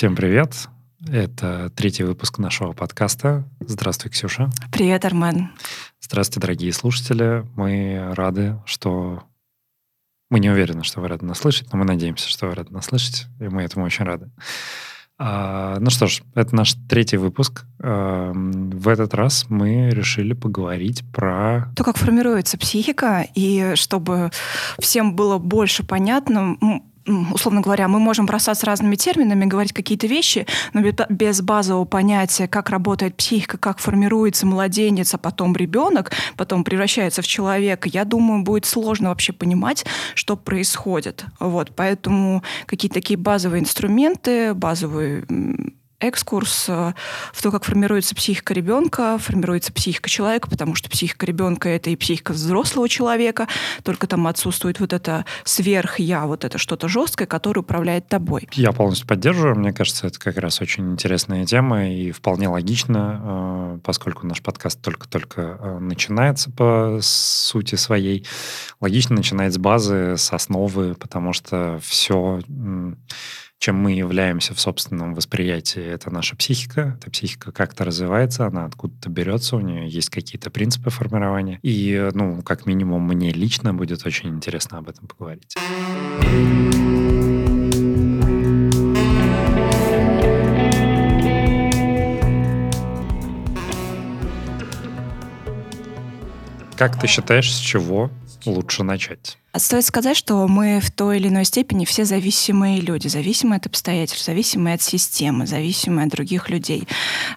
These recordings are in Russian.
Всем привет. Это третий выпуск нашего подкаста. Здравствуй, Ксюша. Привет, Армен. Здравствуйте, дорогие слушатели. Мы рады, что... Мы не уверены, что вы рады нас слышать, но мы надеемся, что вы рады нас слышать, и мы этому очень рады. А, ну что ж, это наш третий выпуск. А, в этот раз мы решили поговорить про... То, как формируется психика, и чтобы всем было больше понятно, условно говоря, мы можем бросаться разными терминами, говорить какие-то вещи, но без базового понятия, как работает психика, как формируется младенец, а потом ребенок, потом превращается в человека, я думаю, будет сложно вообще понимать, что происходит. Вот, поэтому какие-то такие базовые инструменты, базовые экскурс э, в то, как формируется психика ребенка, формируется психика человека, потому что психика ребенка — это и психика взрослого человека, только там отсутствует вот это сверх-я, вот это что-то жесткое, которое управляет тобой. Я полностью поддерживаю. Мне кажется, это как раз очень интересная тема и вполне логично, э, поскольку наш подкаст только-только э, начинается по сути своей. Логично начинать с базы, с основы, потому что все чем мы являемся в собственном восприятии, это наша психика. Эта психика как-то развивается, она откуда-то берется, у нее есть какие-то принципы формирования. И, ну, как минимум, мне лично будет очень интересно об этом поговорить. Как ты считаешь, с чего лучше начать? Стоит сказать, что мы в той или иной степени все зависимые люди, зависимые от обстоятельств, зависимые от системы, зависимые от других людей.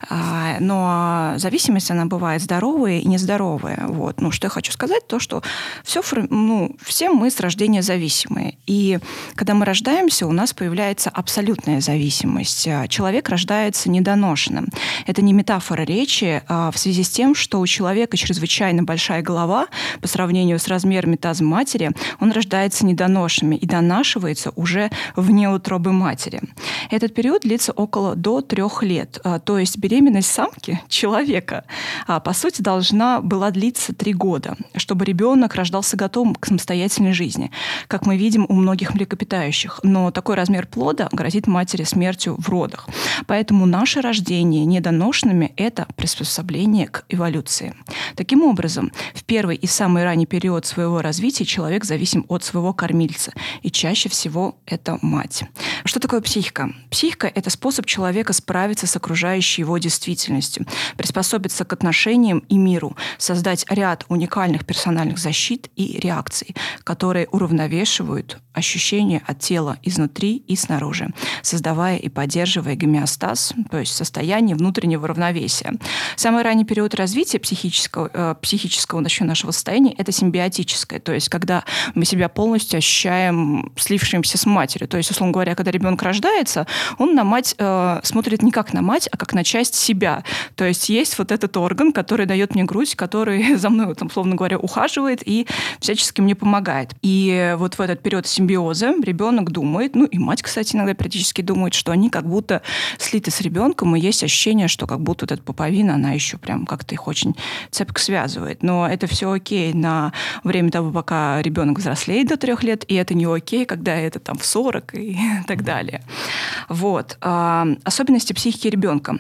А, но зависимость, она бывает здоровая и нездоровая. Вот. Ну, что я хочу сказать, то, что все, ну, все мы с рождения зависимые. И когда мы рождаемся, у нас появляется абсолютная зависимость. А, человек рождается недоношенным. Это не метафора речи а в связи с тем, что у человека чрезвычайно большая голова по сравнению с размерами таза матери – он рождается недоношенными и донашивается уже вне утробы матери. Этот период длится около до трех лет. А, то есть беременность самки, человека, а, по сути, должна была длиться три года, чтобы ребенок рождался готовым к самостоятельной жизни, как мы видим у многих млекопитающих. Но такой размер плода грозит матери смертью в родах. Поэтому наше рождение недоношенными – это приспособление к эволюции. Таким образом, в первый и самый ранний период своего развития человек зависим от своего кормильца. И чаще всего это мать. Что такое психика? Психика — это способ человека справиться с окружающей его действительностью, приспособиться к отношениям и миру, создать ряд уникальных персональных защит и реакций, которые уравновешивают ощущения от тела изнутри и снаружи, создавая и поддерживая гомеостаз, то есть состояние внутреннего равновесия. Самый ранний период развития психического, э, психического нашего состояния — это симбиотическое, то есть когда мы себя полностью ощущаем слившимся с матерью. То есть, условно говоря, когда ребенок рождается, он на мать э, смотрит не как на мать, а как на часть себя. То есть есть вот этот орган, который дает мне грудь, который за мной, там, условно говоря, ухаживает и всячески мне помогает. И вот в этот период симбиоза ребенок думает, ну и мать, кстати, иногда периодически думает, что они как будто слиты с ребенком, и есть ощущение, что как будто вот эта пуповина, она еще прям как-то их очень цепко связывает. Но это все окей на время того, пока ребенок ребенок взрослеет до трех лет, и это не окей, когда это там в 40 и так далее. Вот. А, особенности психики ребенка.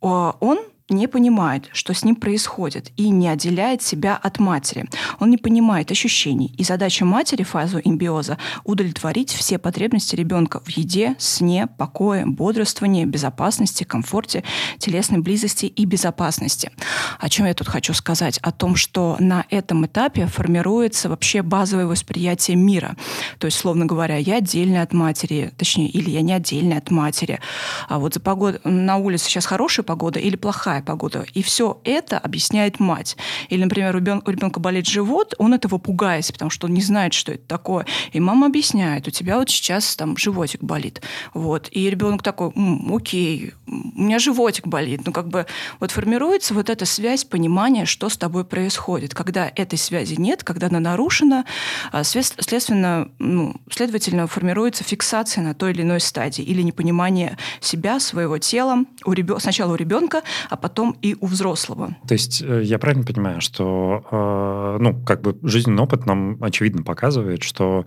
Он не понимает, что с ним происходит, и не отделяет себя от матери. Он не понимает ощущений. И задача матери фазу имбиоза – удовлетворить все потребности ребенка в еде, сне, покое, бодрствовании, безопасности, комфорте, телесной близости и безопасности. О чем я тут хочу сказать? О том, что на этом этапе формируется вообще базовое восприятие мира. То есть, словно говоря, я отдельная от матери, точнее, или я не отдельная от матери. А вот за погоду на улице сейчас хорошая погода или плохая? Плохая погода. И все это объясняет мать. Или, например, у ребенка болит живот, он этого пугается, потому что он не знает, что это такое. И мама объясняет, у тебя вот сейчас там животик болит. Вот. И ребенок такой, М, окей, у меня животик болит. Ну, как бы вот формируется вот эта связь, понимание, что с тобой происходит. Когда этой связи нет, когда она нарушена, а, следственно, ну, следовательно, формируется фиксация на той или иной стадии или непонимание себя, своего тела у ребен... сначала у ребенка, а потом потом и у взрослого. То есть э, я правильно понимаю, что э, ну, как бы жизненный опыт нам очевидно показывает, что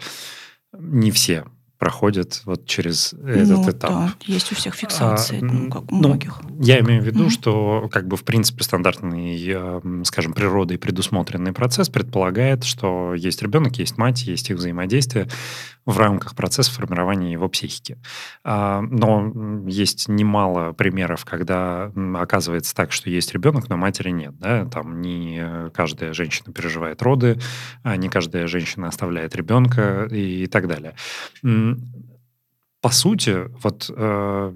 не все проходят вот через этот ну, этап. Да, есть у всех фиксации, а, ну, как у ну, многих. Я имею в виду, mm-hmm. что как бы в принципе стандартный, скажем, природой предусмотренный процесс предполагает, что есть ребенок, есть мать, есть их взаимодействие в рамках процесса формирования его психики. А, но есть немало примеров, когда оказывается так, что есть ребенок, но матери нет. Да? Там не каждая женщина переживает роды, а не каждая женщина оставляет ребенка и так далее. По сути, вот э,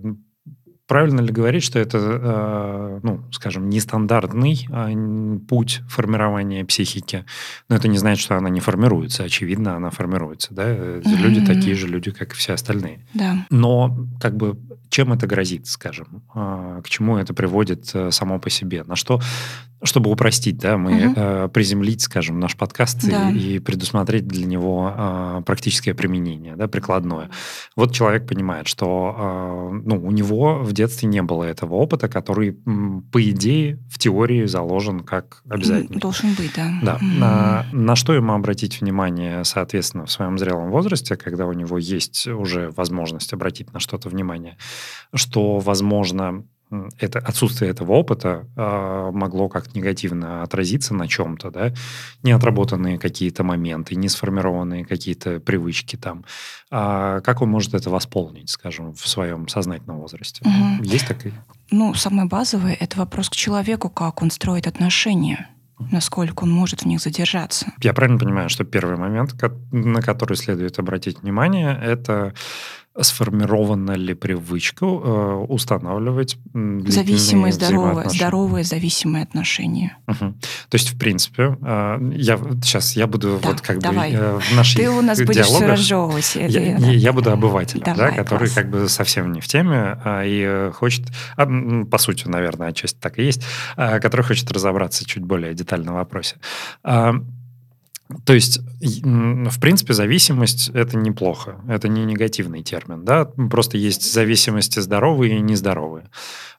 Правильно ли говорить, что это, э, ну, скажем, нестандартный э, путь формирования психики? Но это не значит, что она не формируется. Очевидно, она формируется. Да? Mm-hmm. Люди такие же люди, как и все остальные. Да. Но как бы чем это грозит, скажем? Э, к чему это приводит э, само по себе? На что чтобы упростить, да, мы э, приземлить, скажем, наш подкаст да. и, и предусмотреть для него э, практическое применение, да, прикладное. Вот человек понимает, что ну, у него в детстве не было этого опыта, который, по идее, в теории заложен как обязательный. Должен быть, да. Да. Угу. На, на что ему обратить внимание, соответственно, в своем зрелом возрасте, когда у него есть уже возможность обратить на что-то внимание, что, возможно, это отсутствие этого опыта э, могло как негативно отразиться на чем-то, да, не отработанные какие-то моменты, не сформированные какие-то привычки там. А как он может это восполнить, скажем, в своем сознательном возрасте? Угу. Есть такие? Ну, самое базовое – это вопрос к человеку, как он строит отношения насколько он может в них задержаться. Я правильно понимаю, что первый момент, на который следует обратить внимание, это сформирована ли привычка э, устанавливать зависимые здоровые, здоровые зависимые отношения. Угу. То есть, в принципе, э, я сейчас я буду да, вот как давай. бы э, в наших Ты у нас будешь все разжевывать. Я, я, я буду обывателем, давай, да, который класс. как бы совсем не в теме а, и хочет, а, по сути, наверное, отчасти так и есть, а, который хочет разобраться чуть более детально в вопросе. То есть, в принципе, зависимость – это неплохо. Это не негативный термин. Да? Просто есть зависимости здоровые и нездоровые.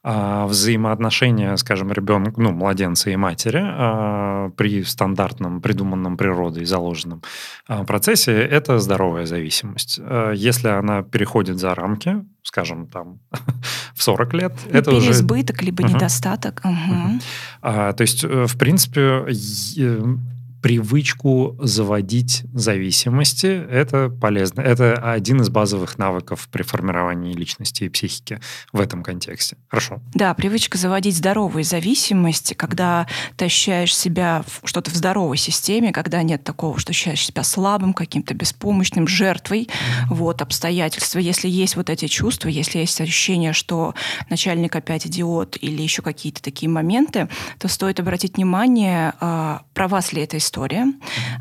А взаимоотношения, скажем, ребенка, ну, младенца и матери а, при стандартном, придуманном природой, заложенном а, процессе – это здоровая зависимость. А, если она переходит за рамки, скажем, там, в 40 лет, ну, это уже... Переизбыток, либо uh-huh. недостаток. Угу. Uh-huh. А, то есть, э, в принципе, привычку заводить зависимости. Это полезно. Это один из базовых навыков при формировании личности и психики в этом контексте. Хорошо. Да, привычка заводить здоровые зависимости, когда ты ощущаешь себя что-то в здоровой системе, когда нет такого, что ощущаешь себя слабым, каким-то беспомощным, жертвой mm-hmm. вот, обстоятельства. Если есть вот эти чувства, если есть ощущение, что начальник опять идиот или еще какие-то такие моменты, то стоит обратить внимание, а, про вас ли эта история,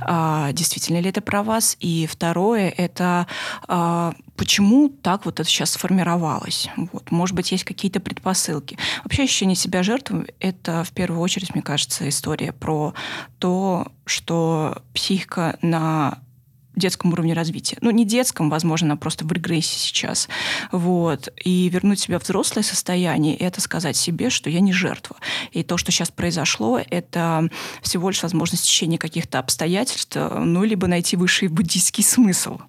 а, действительно ли это про вас, и второе — это а, почему так вот это сейчас сформировалось. Вот. Может быть, есть какие-то предпосылки. Вообще ощущение себя жертвой — это в первую очередь, мне кажется, история про то, что психика на детском уровне развития. Ну, не детском, возможно, она просто в регрессии сейчас. Вот. И вернуть себя в взрослое состояние — это сказать себе, что я не жертва. И то, что сейчас произошло, это всего лишь возможность течения каких-то обстоятельств, ну, либо найти высший буддийский смысл.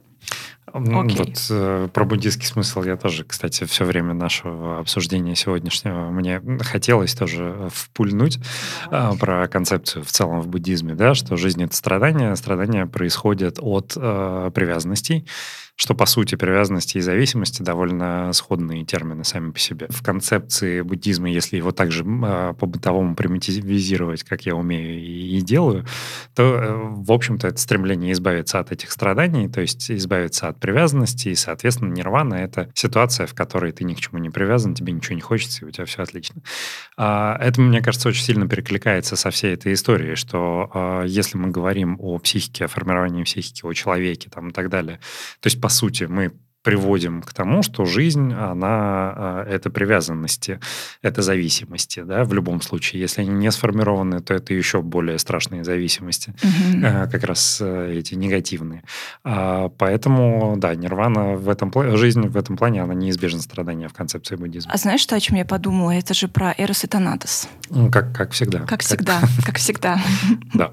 Okay. Вот э, про буддийский смысл я тоже, кстати, все время нашего обсуждения сегодняшнего мне хотелось тоже впульнуть э, про концепцию в целом в буддизме, да, что жизнь это страдание, страдания происходят от э, привязанностей, что, по сути, привязанности и зависимости довольно сходные термины сами по себе. В концепции буддизма, если его также э, по-бытовому примитивизировать, как я умею и, и делаю, то, э, в общем-то, это стремление избавиться от этих страданий, то есть избавиться от привязанности, и, соответственно, нирвана — это ситуация, в которой ты ни к чему не привязан, тебе ничего не хочется, и у тебя все отлично. А, это, мне кажется, очень сильно перекликается со всей этой историей, что э, если мы говорим о психике, о формировании психики, о человеке там, и так далее, то есть, по сути, мы приводим к тому, что жизнь, она э, это привязанности, это зависимости, да, в любом случае. Если они не сформированы, то это еще более страшные зависимости, угу. как раз э, эти негативные. А, поэтому, да, нирвана в этом плане, жизнь в этом плане, она неизбежна страдания в концепции буддизма. А знаешь, что, о чем я подумала? Это же про Эрос и Танатос. Как, как всегда. Как, как всегда, как всегда. Да.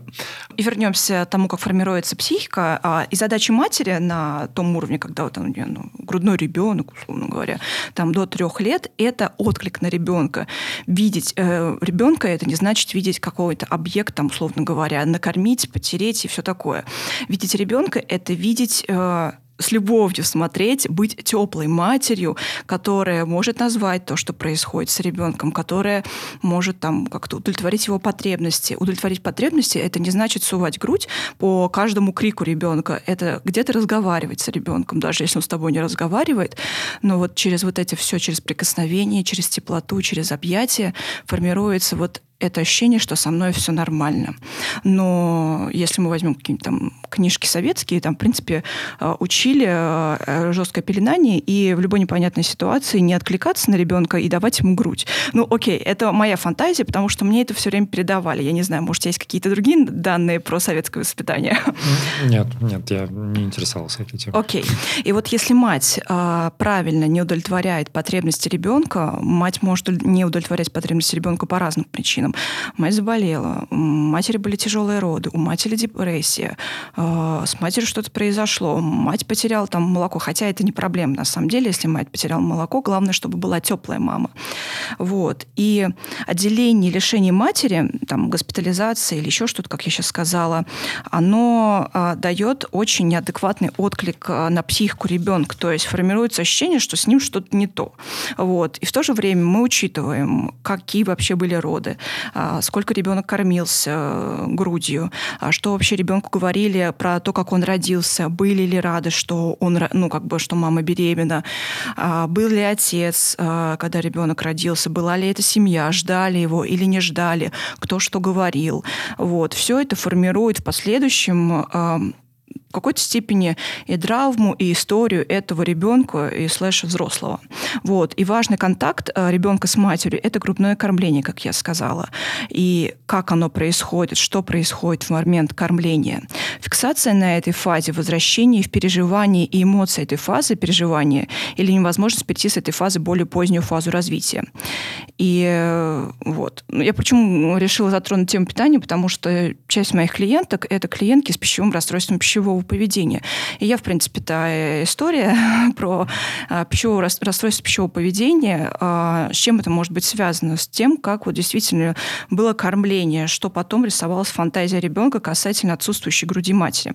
И вернемся к тому, как формируется психика. А, и задача матери на том уровне, когда вот он, ну, грудной ребенок, условно говоря, там до трех лет, это отклик на ребенка. Видеть э, ребенка это не значит видеть какой-то объект, там, условно говоря, накормить, потереть и все такое. Видеть ребенка это видеть э, с любовью смотреть, быть теплой матерью, которая может назвать то, что происходит с ребенком, которая может там как-то удовлетворить его потребности. Удовлетворить потребности это не значит сувать грудь по каждому крику ребенка. Это где-то разговаривать с ребенком, даже если он с тобой не разговаривает. Но вот через вот эти все, через прикосновение, через теплоту, через объятия формируется вот это ощущение, что со мной все нормально. Но если мы возьмем какие-нибудь там книжки советские, там, в принципе, э, учили э, жесткое пеленание и в любой непонятной ситуации не откликаться на ребенка и давать ему грудь. Ну, окей, это моя фантазия, потому что мне это все время передавали. Я не знаю, может, есть какие-то другие данные про советское воспитание? Нет, нет, я не интересовался этой темой. Окей. И вот если мать э, правильно не удовлетворяет потребности ребенка, мать может не удовлетворять потребности ребенка по разным причинам причинам. Мать заболела, у матери были тяжелые роды, у матери депрессия, э, с матерью что-то произошло, мать потеряла там молоко, хотя это не проблема на самом деле, если мать потеряла молоко, главное, чтобы была теплая мама. Вот. И отделение лишения матери, там, госпитализация или еще что-то, как я сейчас сказала, оно а, дает очень неадекватный отклик а, на психику ребенка. То есть формируется ощущение, что с ним что-то не то. Вот. И в то же время мы учитываем, какие вообще были роды, сколько ребенок кормился э, грудью, а что вообще ребенку говорили про то, как он родился, были ли рады, что он, ну, как бы, что мама беременна, а, был ли отец, когда ребенок родился, была ли это семья, ждали его или не ждали, кто что говорил. Вот. Все это формирует в последующем в какой-то степени и травму, и историю этого ребенка и слэш взрослого. Вот. И важный контакт э, ребенка с матерью – это грудное кормление, как я сказала. И как оно происходит, что происходит в момент кормления. Фиксация на этой фазе, возвращение в переживание и эмоции этой фазы переживания или невозможность перейти с этой фазы более позднюю фазу развития. И э, вот. Ну, я почему решила затронуть тему питания, потому что часть моих клиенток – это клиентки с пищевым расстройством пищевого поведения. И я, в принципе, та история про а, пищевое расстройство пищевого поведения, а, с чем это может быть связано? С тем, как вот действительно было кормление, что потом рисовалась фантазия ребенка касательно отсутствующей груди матери.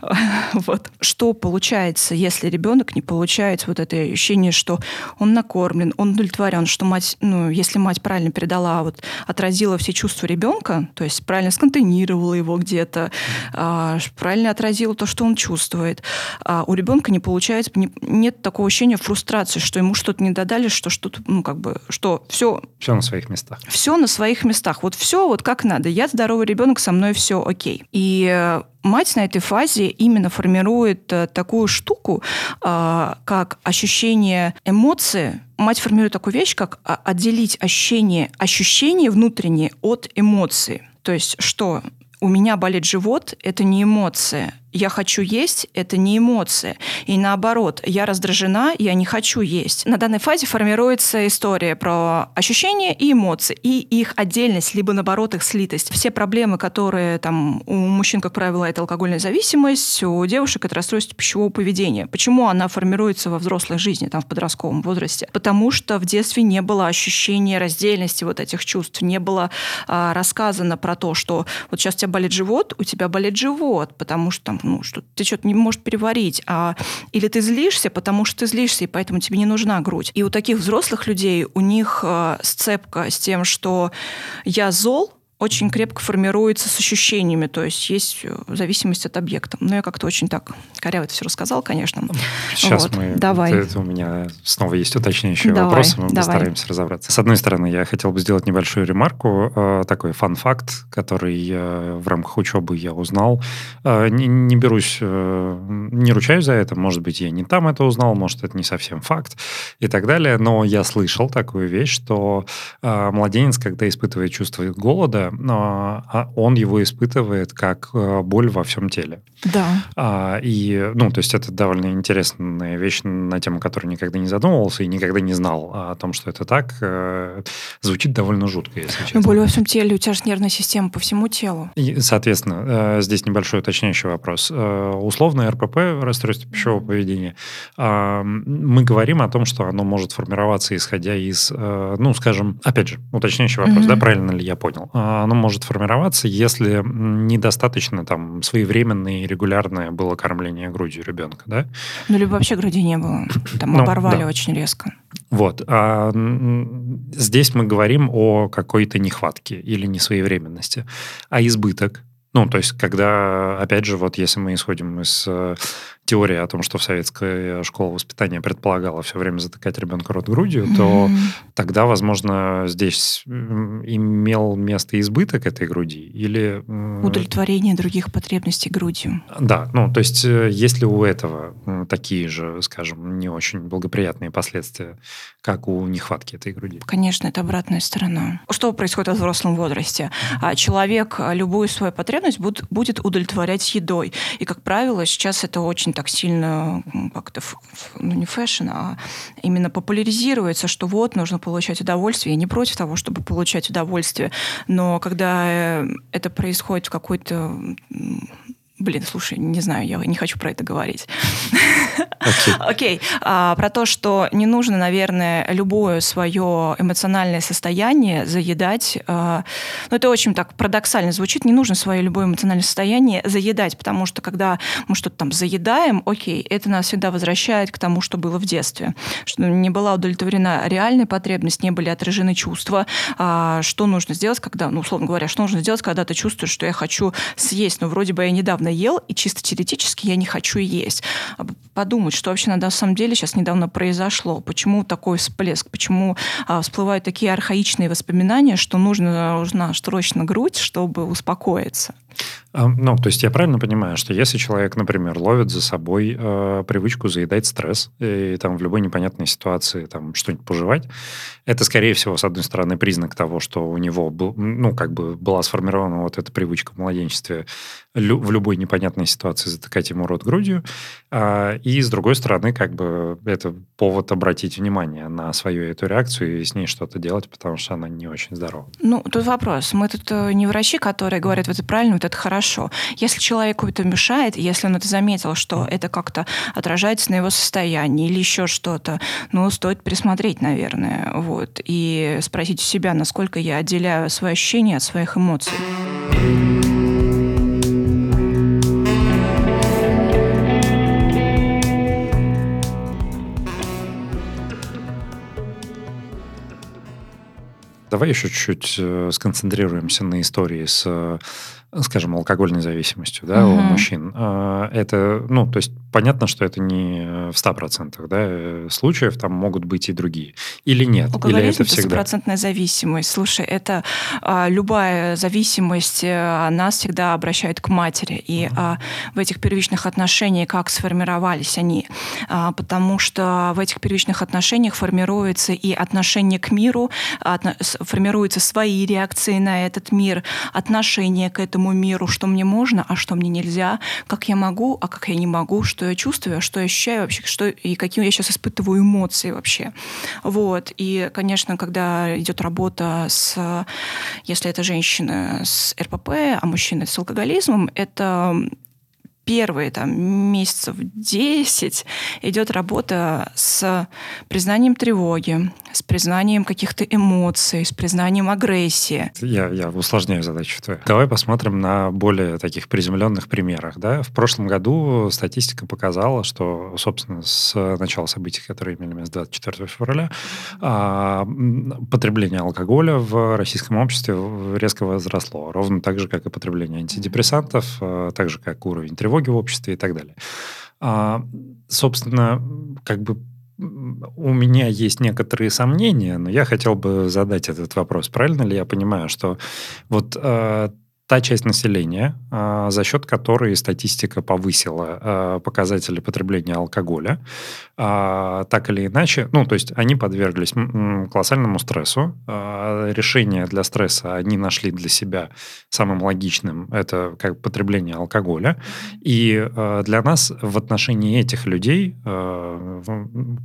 Вот. Что получается, если ребенок не получает вот это ощущение, что он накормлен, он удовлетворен, что мать, ну, если мать правильно передала, вот, отразила все чувства ребенка, то есть правильно сконтейнировала его где-то, а, правильно отразила то, что он чувствует. А у ребенка не получается, не, нет такого ощущения фрустрации, что ему что-то не додали, что что-то, ну, как бы, что все... Все на своих местах. Все на своих местах. Вот все вот как надо. Я здоровый ребенок, со мной все окей. И э, мать на этой фазе именно формирует э, такую штуку, а, как ощущение эмоции. Мать формирует такую вещь, как а, отделить ощущение, ощущение внутреннее от эмоции. То есть что? У меня болит живот, это не эмоция я хочу есть, это не эмоция. И наоборот, я раздражена, я не хочу есть. На данной фазе формируется история про ощущения и эмоции, и их отдельность, либо наоборот их слитость. Все проблемы, которые там у мужчин, как правило, это алкогольная зависимость, у девушек это расстройство пищевого поведения. Почему она формируется во взрослой жизни, там в подростковом возрасте? Потому что в детстве не было ощущения раздельности вот этих чувств, не было а, рассказано про то, что вот сейчас у тебя болит живот, у тебя болит живот, потому что там ну, что ты что-то не можешь переварить, а, или ты злишься, потому что ты злишься, и поэтому тебе не нужна грудь. И у таких взрослых людей, у них э, сцепка с тем, что я зол, очень крепко формируется с ощущениями, то есть есть э, зависимость от объекта. Но я как-то очень так коряво это все рассказал, конечно. Сейчас вот. мы... Давай. Это, у меня снова есть уточняющие давай, вопросы, мы давай. постараемся разобраться. С одной стороны, я хотел бы сделать небольшую ремарку, э, такой фан-факт, который в рамках учебы я узнал. Э, не, не берусь, не ручаюсь за это, может быть, я не там это узнал, может, это не совсем факт и так далее, но я слышал такую вещь, что младенец, когда испытывает чувство голода, а он его испытывает как э, боль во всем теле. Да. А, и, ну, то есть это довольно интересная вещь, на тему которой никогда не задумывался и никогда не знал о том, что это так. Э, звучит довольно жутко, если честно. Ну, боль во всем теле, у тебя же нервная система по всему телу. И, соответственно, э, здесь небольшой уточняющий вопрос. Условно РПП, расстройство пищевого поведения, а, мы говорим о том, что оно может формироваться, исходя из, ну, скажем, опять же, уточняющий вопрос, mm-hmm. да, правильно ли я понял? А, оно может формироваться, если недостаточно там своевременное и регулярное было кормление грудью ребенка, да? Ну, либо вообще груди не было. Там ну, оборвали да. очень резко. Вот. А здесь мы говорим о какой-то нехватке или несвоевременности. А избыток? Ну, то есть, когда, опять же, вот если мы исходим из э, теория о том, что в советская школа воспитания предполагала все время затыкать ребенка рот грудью, mm-hmm. то тогда, возможно, здесь имел место избыток этой груди или... Удовлетворение других потребностей грудью. Да, ну, то есть э, есть ли у этого такие же, скажем, не очень благоприятные последствия, как у нехватки этой груди? Конечно, это обратная сторона. Что происходит в взрослом возрасте? А человек любую свою потребность будет удовлетворять едой. И, как правило, сейчас это очень очень так сильно как-то, ну не fashion, а именно популяризируется, что вот, нужно получать удовольствие. Я не против того, чтобы получать удовольствие, но когда э, это происходит в какой-то Блин, слушай, не знаю, я не хочу про это говорить. Окей. Okay. okay. а, про то, что не нужно, наверное, любое свое эмоциональное состояние заедать. А, ну, это очень так парадоксально звучит. Не нужно свое любое эмоциональное состояние заедать, потому что когда мы что-то там заедаем, окей, это нас всегда возвращает к тому, что было в детстве. Что не была удовлетворена реальная потребность, не были отражены чувства. А, что нужно сделать, когда, ну, условно говоря, что нужно сделать, когда ты чувствуешь, что я хочу съесть, но вроде бы я недавно ел, и чисто теоретически я не хочу есть. А подумать, что вообще на самом деле сейчас недавно произошло, почему такой всплеск, почему а, всплывают такие архаичные воспоминания, что нужно, нужна срочно грудь, чтобы успокоиться. Ну, то есть я правильно понимаю, что если человек, например, ловит за собой э, привычку заедать стресс и там в любой непонятной ситуации там что-нибудь пожевать, это, скорее всего, с одной стороны, признак того, что у него был, ну, как бы была сформирована вот эта привычка в младенчестве лю- в любой непонятной ситуации затыкать ему рот грудью, э, и с другой стороны, как бы это повод обратить внимание на свою эту реакцию и с ней что-то делать, потому что она не очень здорова. Ну, тут вопрос. Мы тут э, не врачи, которые говорят, вот это правильно, вот это хорошо. Если человеку это мешает, если он это заметил, что это как-то отражается на его состоянии или еще что-то, ну, стоит присмотреть, наверное, вот, и спросить у себя, насколько я отделяю свои ощущения от своих эмоций. Давай еще чуть-чуть э, сконцентрируемся на истории с э, скажем, алкогольной зависимостью да, угу. у мужчин. А, это, ну, то есть понятно, что это не в 100% да, случаев, там могут быть и другие. Или нет? Или это всегда... стопроцентная зависимость. Слушай, это а, любая зависимость, э, нас всегда обращает к матери. И угу. а, в этих первичных отношениях как сформировались они? А, потому что в этих первичных отношениях формируется и отношение к миру, отно... формируются свои реакции на этот мир, отношение к этому этому миру, что мне можно, а что мне нельзя, как я могу, а как я не могу, что я чувствую, а что я ощущаю вообще, что, и какие я сейчас испытываю эмоции вообще. Вот. И, конечно, когда идет работа с, если это женщина с РПП, а мужчина с алкоголизмом, это первые там, месяцев 10 идет работа с признанием тревоги, с признанием каких-то эмоций, с признанием агрессии. Я, я усложняю задачу твою. Давай посмотрим на более таких приземленных примерах. Да? В прошлом году статистика показала, что, собственно, с начала событий, которые имели место 24 февраля, а, потребление алкоголя в российском обществе резко возросло. Ровно так же, как и потребление антидепрессантов, а, так же, как уровень тревоги в обществе и так далее. А, собственно, как бы у меня есть некоторые сомнения, но я хотел бы задать этот вопрос. Правильно ли я понимаю, что вот э, та часть населения, э, за счет которой статистика повысила э, показатели потребления алкоголя, э, так или иначе, ну, то есть они подверглись колоссальному стрессу. Решение для стресса они нашли для себя самым логичным, это как потребление алкоголя. И для нас в отношении этих людей,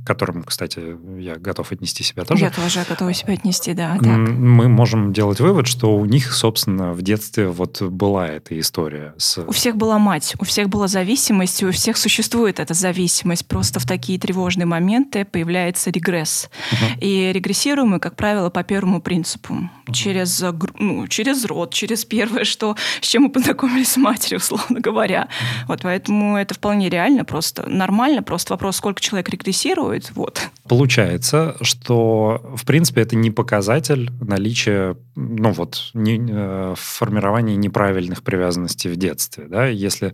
которым, кстати, я готов отнести себя тоже. Я тоже готова себя отнести, да. Так. Мы можем делать вывод, что у них, собственно, в детстве вот была эта история. С... У всех была мать, у всех была зависимость, у всех существует эта зависимость. Просто в такие тревожные моменты появляется регресс. Угу. И регрессируем мы, как правило, по первому принципу. Угу. Через, ну, через род, через первое, что, с чем мы познакомились с матерью, условно говоря. Угу. Вот поэтому это вполне реально, просто нормально. Просто вопрос, сколько человек регрессирует. Вот. Получается, что, в принципе, это не показатель наличия, ну вот, не, э, формирования неправильных привязанностей в детстве. Да? Если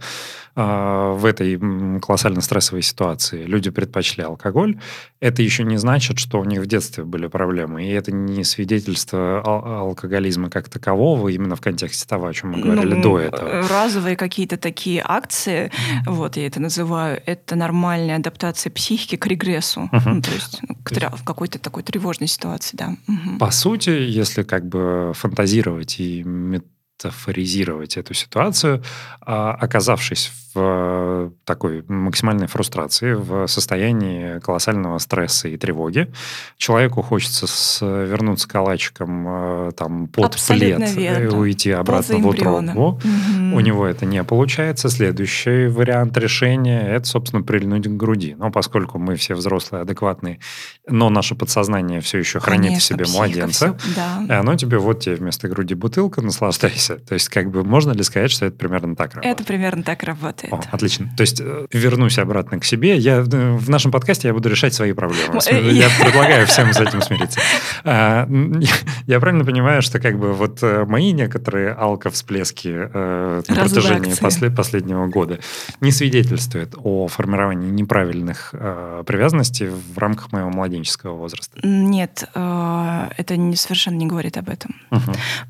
э, в этой колоссально стрессовой ситуации люди предпочли алкоголь, это еще не значит, что у них в детстве были проблемы. И это не свидетельство ал- алкоголизма как такового, именно в контексте того, о чем мы говорили ну, до этого. Разовые какие-то такие акции, вот я это называю, это нормальная адаптация психики к регрессу. Uh-huh. Ну, то есть ну, к, в какой-то такой тревожной ситуации, да. Угу. По сути, если как бы фантазировать и метафоризировать эту ситуацию, а, оказавшись в э, такой максимальной фрустрации, в состоянии колоссального стресса и тревоги. Человеку хочется вернуться калачиком э, там, под Абсолютно плед верно. и уйти обратно в утробу. Угу. У него это не получается. Следующий вариант решения – это, собственно, прильнуть к груди. Но поскольку мы все взрослые, адекватные, но наше подсознание все еще хранит Конечно, в себе младенца, все, да. и оно тебе вот тебе вместо груди бутылка, наслаждайся. То есть как бы можно ли сказать, что это примерно так работает? Это примерно так работает работает. О, отлично. То есть э, вернусь обратно к себе. Я, э, в нашем подкасте я буду решать свои проблемы. Я предлагаю всем с этим смириться. А, я правильно понимаю, что как бы вот э, мои некоторые алко-всплески на протяжении последнего года не свидетельствуют о формировании неправильных привязанностей в рамках моего младенческого возраста? Нет, это совершенно не говорит об этом.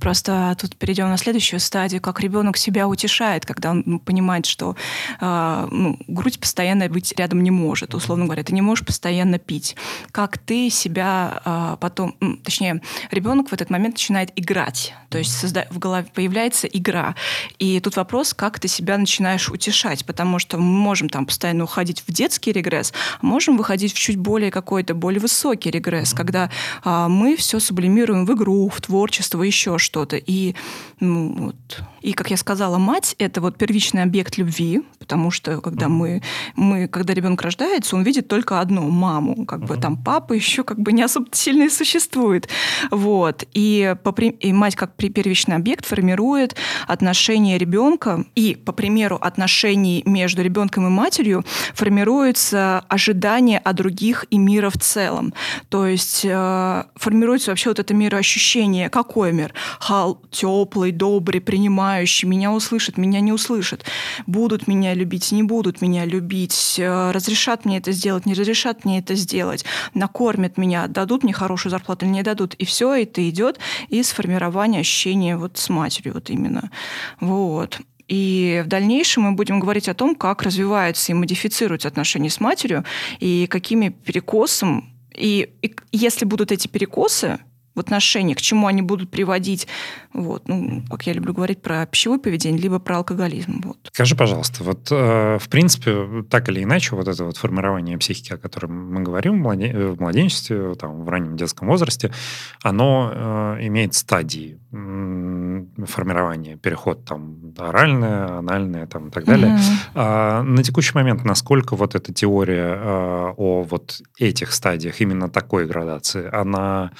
Просто тут перейдем на следующую стадию, как ребенок себя утешает, когда он понимает, что э, ну, грудь постоянно быть рядом не может, условно говоря, ты не можешь постоянно пить. Как ты себя э, потом, точнее, ребенок в этот момент начинает играть, то есть созда- в голове появляется игра. И тут вопрос, как ты себя начинаешь утешать, потому что мы можем там постоянно уходить в детский регресс, а можем выходить в чуть более какой-то более высокий регресс, когда э, мы все сублимируем в игру, в творчество, еще что-то. И, ну, вот. и, как я сказала, мать — это вот первичный объект любви, потому что когда мы, мы когда ребенок рождается, он видит только одну маму, как бы там папа еще как бы не особо сильно и существует, вот. И, по, и мать как первичный объект формирует отношения ребенка, и по примеру отношений между ребенком и матерью формируется ожидание о других и мира в целом. То есть э, формируется вообще вот это мироощущение. Какой мир? Хал, теплый, добрый, принимающий, меня услышит, меня не услышит. Будут меня любить, не будут меня любить, э, разрешат мне это сделать, не разрешат мне это сделать, накормят меня, дадут мне хорошую зарплату или не дадут. И все это идет из формирования ощущения вот с матерью вот именно. Вот. И в дальнейшем мы будем говорить о том, как развиваются и модифицируются отношения с матерью, и какими перекосом и, и если будут эти перекосы, в отношениях, к чему они будут приводить, вот, ну, как я люблю говорить про пищевое поведение, либо про алкоголизм. Вот. Скажи, пожалуйста, вот э, в принципе, так или иначе, вот это вот формирование психики, о котором мы говорим в, младен... в младенчестве, там, в раннем детском возрасте, оно э, имеет стадии. формирование, переход там оральное, анальное там, и так далее. Mm-hmm. А, на текущий момент насколько вот эта теория а, о вот этих стадиях, именно такой градации, она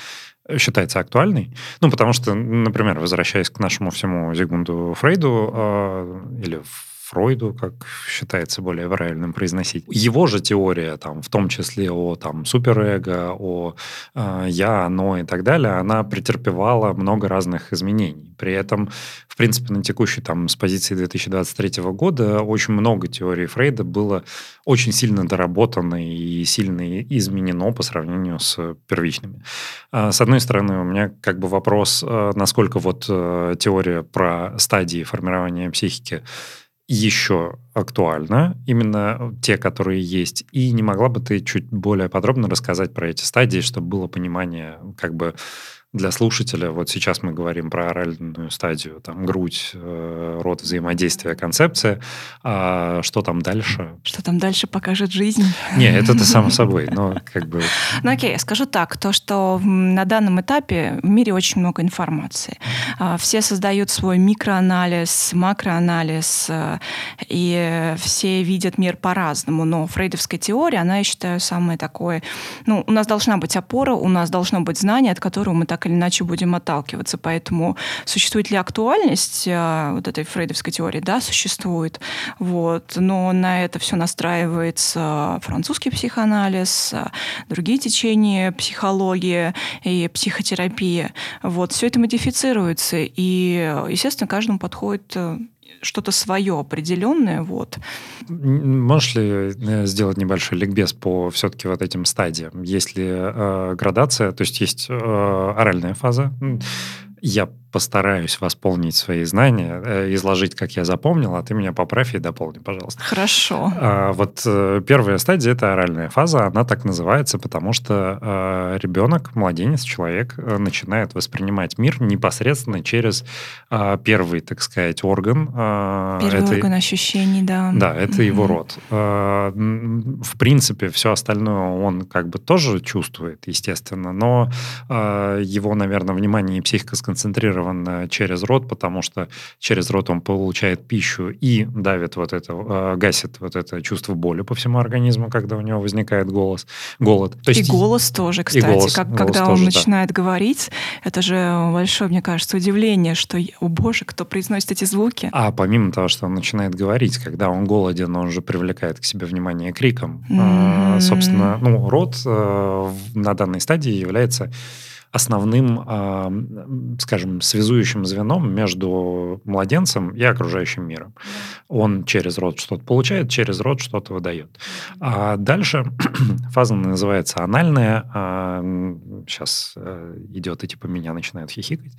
считается актуальной. Ну, потому что, например, возвращаясь к нашему всему Зигмунду Фрейду э, или Фройду, как считается более правильным произносить. Его же теория, там, в том числе о там, суперэго, о э, я, оно и так далее, она претерпевала много разных изменений. При этом, в принципе, на текущей, там, с позиции 2023 года очень много теорий Фрейда было очень сильно доработано и сильно изменено по сравнению с первичными. А, с одной стороны, у меня как бы вопрос, э, насколько вот э, теория про стадии формирования психики еще актуальна, именно те, которые есть, и не могла бы ты чуть более подробно рассказать про эти стадии, чтобы было понимание, как бы для слушателя, вот сейчас мы говорим про оральную стадию, там, грудь, э, рот, взаимодействия, концепция, а что там дальше? Что там дальше покажет жизнь? Не, это-то само собой, но как бы... Ну окей, скажу так, то, что на данном этапе в мире очень много информации. А, все создают свой микроанализ, макроанализ, э, и все видят мир по-разному, но фрейдовская теория, она, я считаю, самая такое... Ну, у нас должна быть опора, у нас должно быть знание, от которого мы так или иначе будем отталкиваться. Поэтому существует ли актуальность э, вот этой фрейдовской теории? Да, существует. Вот. Но на это все настраивается французский психоанализ, э, другие течения психологии и психотерапия. Вот. Все это модифицируется. И, естественно, каждому подходит э, что-то свое определенное. Вот. Можешь ли э, сделать небольшой ликбез по все-таки вот этим стадиям? Есть ли э, градация, то есть есть э, оральная фаза, я постараюсь восполнить свои знания, э, изложить, как я запомнил, а ты меня поправь и дополни, пожалуйста. Хорошо. А, вот э, первая стадия – это оральная фаза. Она так называется, потому что э, ребенок, младенец, человек начинает воспринимать мир непосредственно через первый, так сказать, орган. Первый это, орган ощущений, да. Да, это mm его рот. В принципе, все остальное он как бы тоже чувствует, естественно, но его, наверное, внимание и психика сконцентрированы зафиксирован через рот, потому что через рот он получает пищу и давит вот это, э, гасит вот это чувство боли по всему организму, когда у него возникает голос, голод. То есть, и голос тоже, кстати. голос, как, голос когда тоже, он начинает да. говорить, это же большое, мне кажется, удивление, что, о боже, кто произносит эти звуки. А помимо того, что он начинает говорить, когда он голоден, он же привлекает к себе внимание криком. Mm-hmm. А, собственно, ну, рот э, на данной стадии является основным, скажем, связующим звеном между младенцем и окружающим миром. Он через рот что-то получает, через рот что-то выдает. А дальше фаза называется анальная. Сейчас э, идет и типа меня начинают хихикать.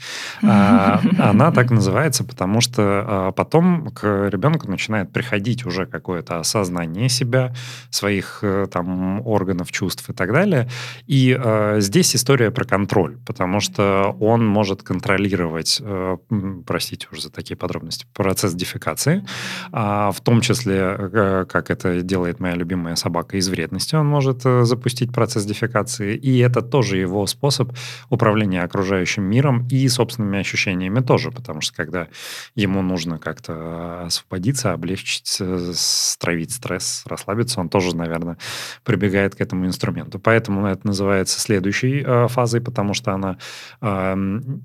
А, она так называется, потому что а, потом к ребенку начинает приходить уже какое-то осознание себя, своих э, там органов, чувств и так далее. И э, здесь история про контроль контроль, потому что он может контролировать, э, простите уже за такие подробности, процесс дефекации, а в том числе, э, как это делает моя любимая собака из вредности, он может э, запустить процесс дефекации, и это тоже его способ управления окружающим миром и собственными ощущениями тоже, потому что когда ему нужно как-то освободиться, облегчить, стравить стресс, расслабиться, он тоже, наверное, прибегает к этому инструменту. Поэтому это называется следующей фазой, потому что она э,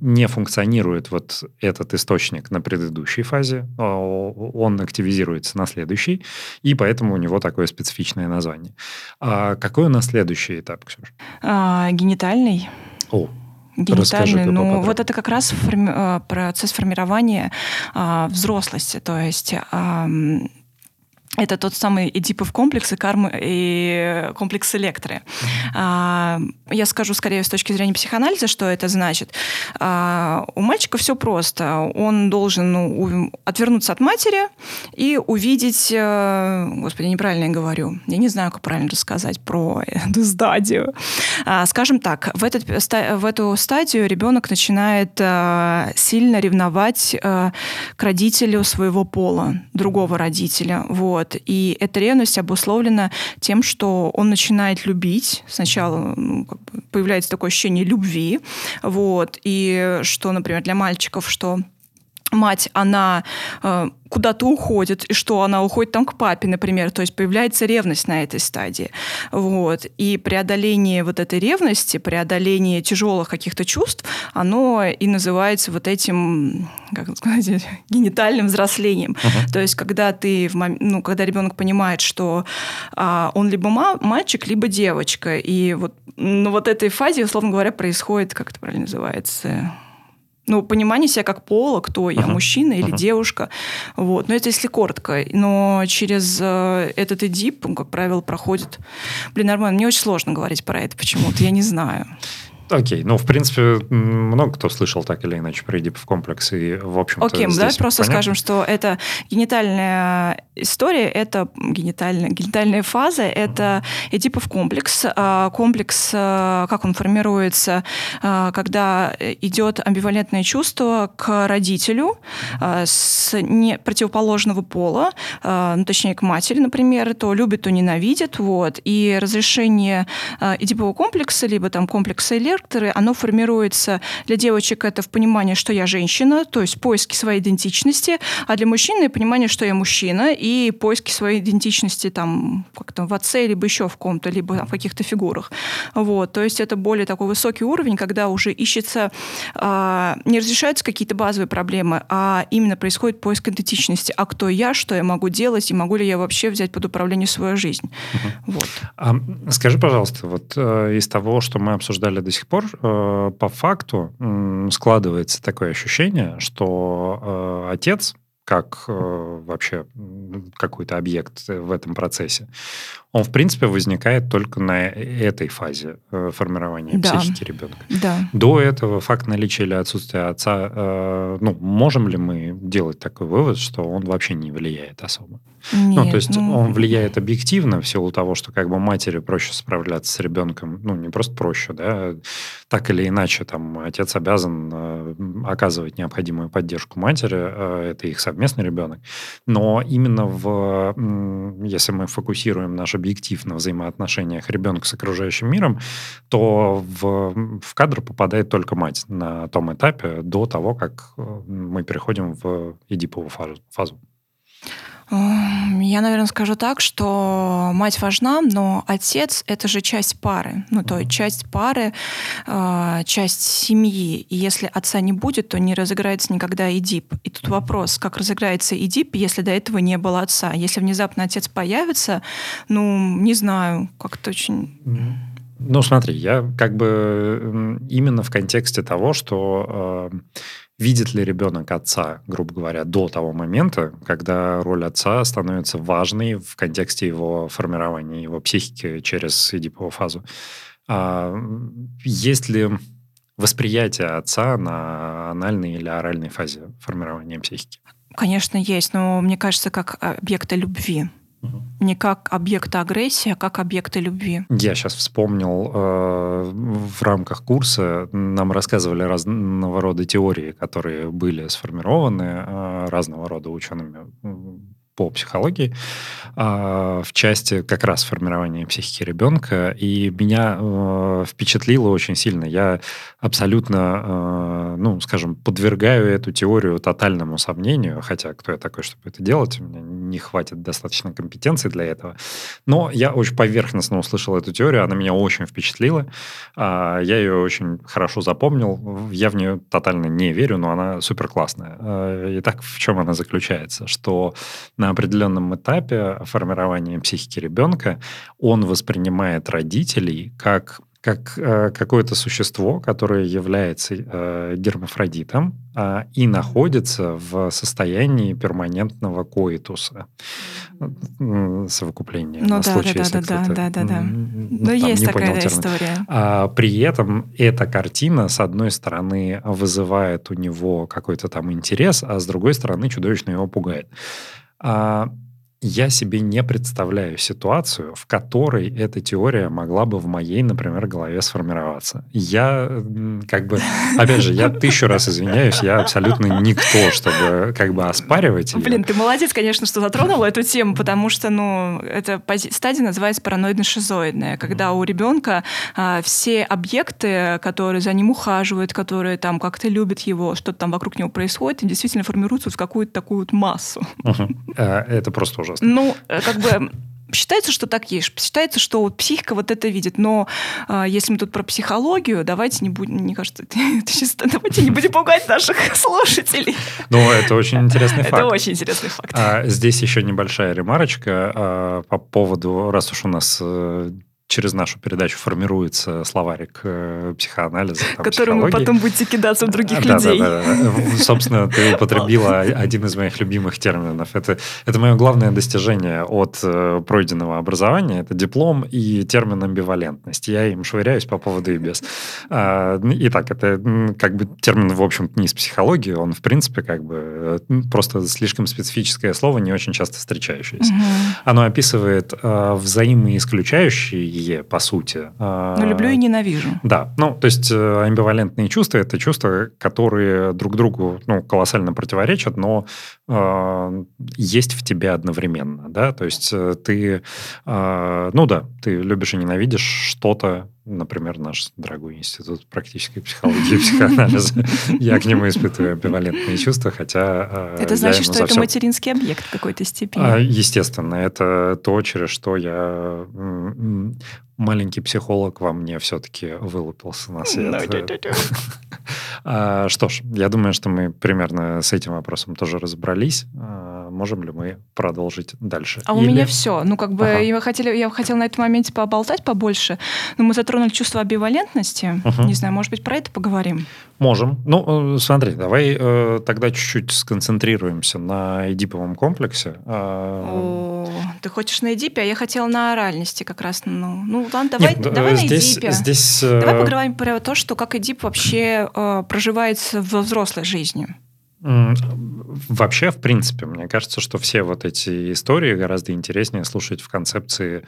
не функционирует вот этот источник на предыдущей фазе, а он активизируется на следующей, и поэтому у него такое специфичное название. А какой у нас следующий этап, Ксюша? А, генитальный. О, генитальный, ну вот это как раз форми- а, процесс формирования а, взрослости, то есть а, это тот самый Эдипов комплекс и, кармы, и комплекс Электры. А, я скажу скорее с точки зрения психоанализа, что это значит. А, у мальчика все просто. Он должен ну, отвернуться от матери и увидеть... А, господи, неправильно я говорю. Я не знаю, как правильно рассказать про эту стадию. А, скажем так, в, этот, в эту стадию ребенок начинает а, сильно ревновать а, к родителю своего пола, другого родителя. Вот вот. И эта ревность обусловлена тем, что он начинает любить. Сначала ну, как бы появляется такое ощущение любви. Вот. И что, например, для мальчиков, что мать, она э, куда-то уходит, и что она уходит там к папе, например, то есть появляется ревность на этой стадии. Вот. И преодоление вот этой ревности, преодоление тяжелых каких-то чувств, оно и называется вот этим, как сказать, генитальным взрослением. Uh-huh. То есть когда ты, в мом... ну, когда ребенок понимает, что а, он либо мальчик, либо девочка, и вот ну, вот этой фазе, условно говоря, происходит, как это правильно называется, ну, понимание себя как пола, кто я, uh-huh. мужчина или uh-huh. девушка. Вот. Но это если коротко. Но через э, этот эдип, он, как правило, проходит... Блин, нормально, мне очень сложно говорить про это почему-то, я не знаю. Окей, ну, в принципе, много кто слышал так или иначе про Эдипов комплекс, и, в общем-то, Окей, здесь давай просто понятно. скажем, что это генитальная история, это генитальная, генитальная фаза, это Эдипов комплекс. А, комплекс, а, как он формируется, а, когда идет амбивалентное чувство к родителю с не противоположного пола, ну, точнее, к матери, например, то любит, то ненавидит, вот, и разрешение Эдипового комплекса, либо там комплекса Элер, характеры, оно формируется для девочек это в понимании, что я женщина, то есть поиски своей идентичности, а для мужчины понимание, что я мужчина, и поиски своей идентичности там как-то в отце, либо еще в ком-то, либо там, в каких-то фигурах. Вот, то есть это более такой высокий уровень, когда уже ищется, э, не разрешаются какие-то базовые проблемы, а именно происходит поиск идентичности. А кто я, что я могу делать, и могу ли я вообще взять под управление свою жизнь. Угу. Вот. А, скажи, пожалуйста, вот э, из того, что мы обсуждали до сих пор э, по факту складывается такое ощущение, что э, отец как э, вообще какой-то объект в этом процессе, он, в принципе, возникает только на этой фазе э, формирования да. психики ребенка. Да. До этого факт наличия или отсутствия отца, э, ну, можем ли мы делать такой вывод, что он вообще не влияет особо? Нет, ну, то есть ну... он влияет объективно в силу того, что как бы матери проще справляться с ребенком, ну, не просто проще, да, так или иначе, там, отец обязан э, оказывать необходимую поддержку матери, э, это их совместный ребенок, но именно в, э, если мы фокусируем наш объектив на взаимоотношениях ребенка с окружающим миром, то в, в кадр попадает только мать на том этапе до того, как э, мы переходим в эдиповую фазу. Я, наверное, скажу так, что мать важна, но отец — это же часть пары. Ну, то есть часть пары, а, часть семьи. И если отца не будет, то не разыграется никогда Эдип. И тут вопрос, как разыграется Эдип, если до этого не было отца? Если внезапно отец появится, ну, не знаю, как-то очень... Ну, смотри, я как бы именно в контексте того, что э, видит ли ребенок отца, грубо говоря, до того момента, когда роль отца становится важной в контексте его формирования, его психики через эдиповую фазу. А есть ли восприятие отца на анальной или оральной фазе формирования психики? Конечно, есть, но мне кажется, как объекта любви. Не как объекта агрессии, а как объекта любви. Я сейчас вспомнил, э, в рамках курса нам рассказывали разного рода теории, которые были сформированы э, разного рода учеными по психологии а, в части как раз формирования психики ребенка. И меня э, впечатлило очень сильно. Я абсолютно, э, ну, скажем, подвергаю эту теорию тотальному сомнению, хотя кто я такой, чтобы это делать, у меня не хватит достаточно компетенции для этого. Но я очень поверхностно услышал эту теорию, она меня очень впечатлила. А, я ее очень хорошо запомнил. Я в нее тотально не верю, но она супер классная. Э, итак, в чем она заключается? Что на определенном этапе формирования психики ребенка он воспринимает родителей как как э, какое-то существо, которое является э, гермафродитом э, и находится в состоянии перманентного коитуса, совокупления. Ну на да, случай, да, да, да, да, да, да. Ну, есть такая история. А, при этом эта картина, с одной стороны, вызывает у него какой-то там интерес, а с другой стороны, чудовищно его пугает. А, я себе не представляю ситуацию, в которой эта теория могла бы в моей, например, голове сформироваться. Я, как бы, опять же, я тысячу раз извиняюсь, я абсолютно никто, чтобы как бы оспаривать ее. Блин, ты молодец, конечно, что затронул эту тему, потому что, ну, эта стадия называется параноидно-шизоидная, когда у ребенка а, все объекты, которые за ним ухаживают, которые там как-то любят его, что-то там вокруг него происходит, действительно формируются в какую-то такую вот массу. Это просто уже ужасно. Ну, э, как бы Считается, что так есть. Считается, что психика вот это видит. Но э, если мы тут про психологию, давайте не будем, мне кажется, это, это сейчас, давайте не будем пугать наших слушателей. Ну, это очень интересный факт. Это очень интересный факт. А, здесь еще небольшая ремарочка а, по поводу, раз уж у нас э, через нашу передачу формируется словарик э, психоанализа. Там, Которым вы потом будете кидаться в других да, людей. Да, да, да. Собственно, ты употребила один из моих любимых терминов. Это, это мое главное достижение от э, пройденного образования. Это диплом и термин амбивалентность. Я им швыряюсь по поводу и без. А, итак, это как бы термин, в общем не из психологии. Он, в принципе, как бы э, просто слишком специфическое слово, не очень часто встречающееся. Угу. Оно описывает э, взаимоисключающие другие, по сути. Ну, люблю и ненавижу. Да, ну, то есть э, амбивалентные чувства – это чувства, которые друг другу ну, колоссально противоречат, но э, есть в тебе одновременно, да, то есть э, ты, э, ну да, ты любишь и ненавидишь что-то, например, наш дорогой институт практической психологии и психоанализа. Я к нему испытываю амбивалентные чувства, хотя... Это значит, что это материнский объект в какой-то степени. А, естественно, это то, через что я маленький психолог во мне все-таки вылупился на свет. А, что ж, я думаю, что мы примерно с этим вопросом тоже разобрались. А, можем ли мы продолжить дальше? А Или... у меня все. Ну, как бы ага. я, хотела на этом моменте поболтать побольше, но мы затронули чувство амбивалентности. Угу. Не знаю, может быть, про это поговорим? Можем. Ну, э, смотри, давай э, тогда чуть-чуть сконцентрируемся на эдиповом комплексе. А, О, ты хочешь на эдипе, а я хотела на оральности как раз. Ну, ну ладно, давай, Нет, давай здесь, на эдипе. Здесь, давай э, поговорим про то, что как эдип вообще э, проживается во взрослой жизни. Вообще, в принципе, мне кажется, что все вот эти истории гораздо интереснее слушать в концепции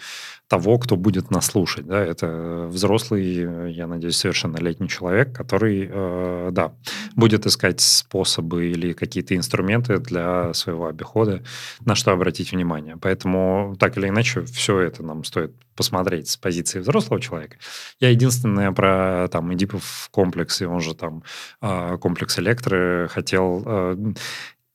того, кто будет нас слушать. Да? Это взрослый, я надеюсь, совершеннолетний человек, который, э, да, будет искать способы или какие-то инструменты для своего обихода, на что обратить внимание. Поэтому, так или иначе, все это нам стоит посмотреть с позиции взрослого человека. Я единственное про там Эдипов комплекс, и он же там э, комплекс электры хотел э,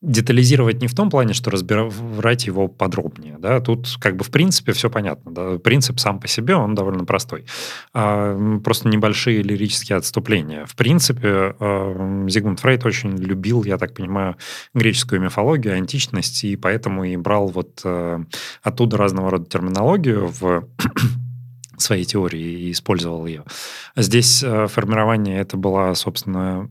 детализировать не в том плане, что разбирать его подробнее. Да? Тут как бы в принципе все понятно. Да? Принцип сам по себе, он довольно простой. А, просто небольшие лирические отступления. В принципе, а, Зигмунд Фрейд очень любил, я так понимаю, греческую мифологию, античность, и поэтому и брал вот а, оттуда разного рода терминологию в своей теории и использовал ее. Здесь формирование это была, собственно,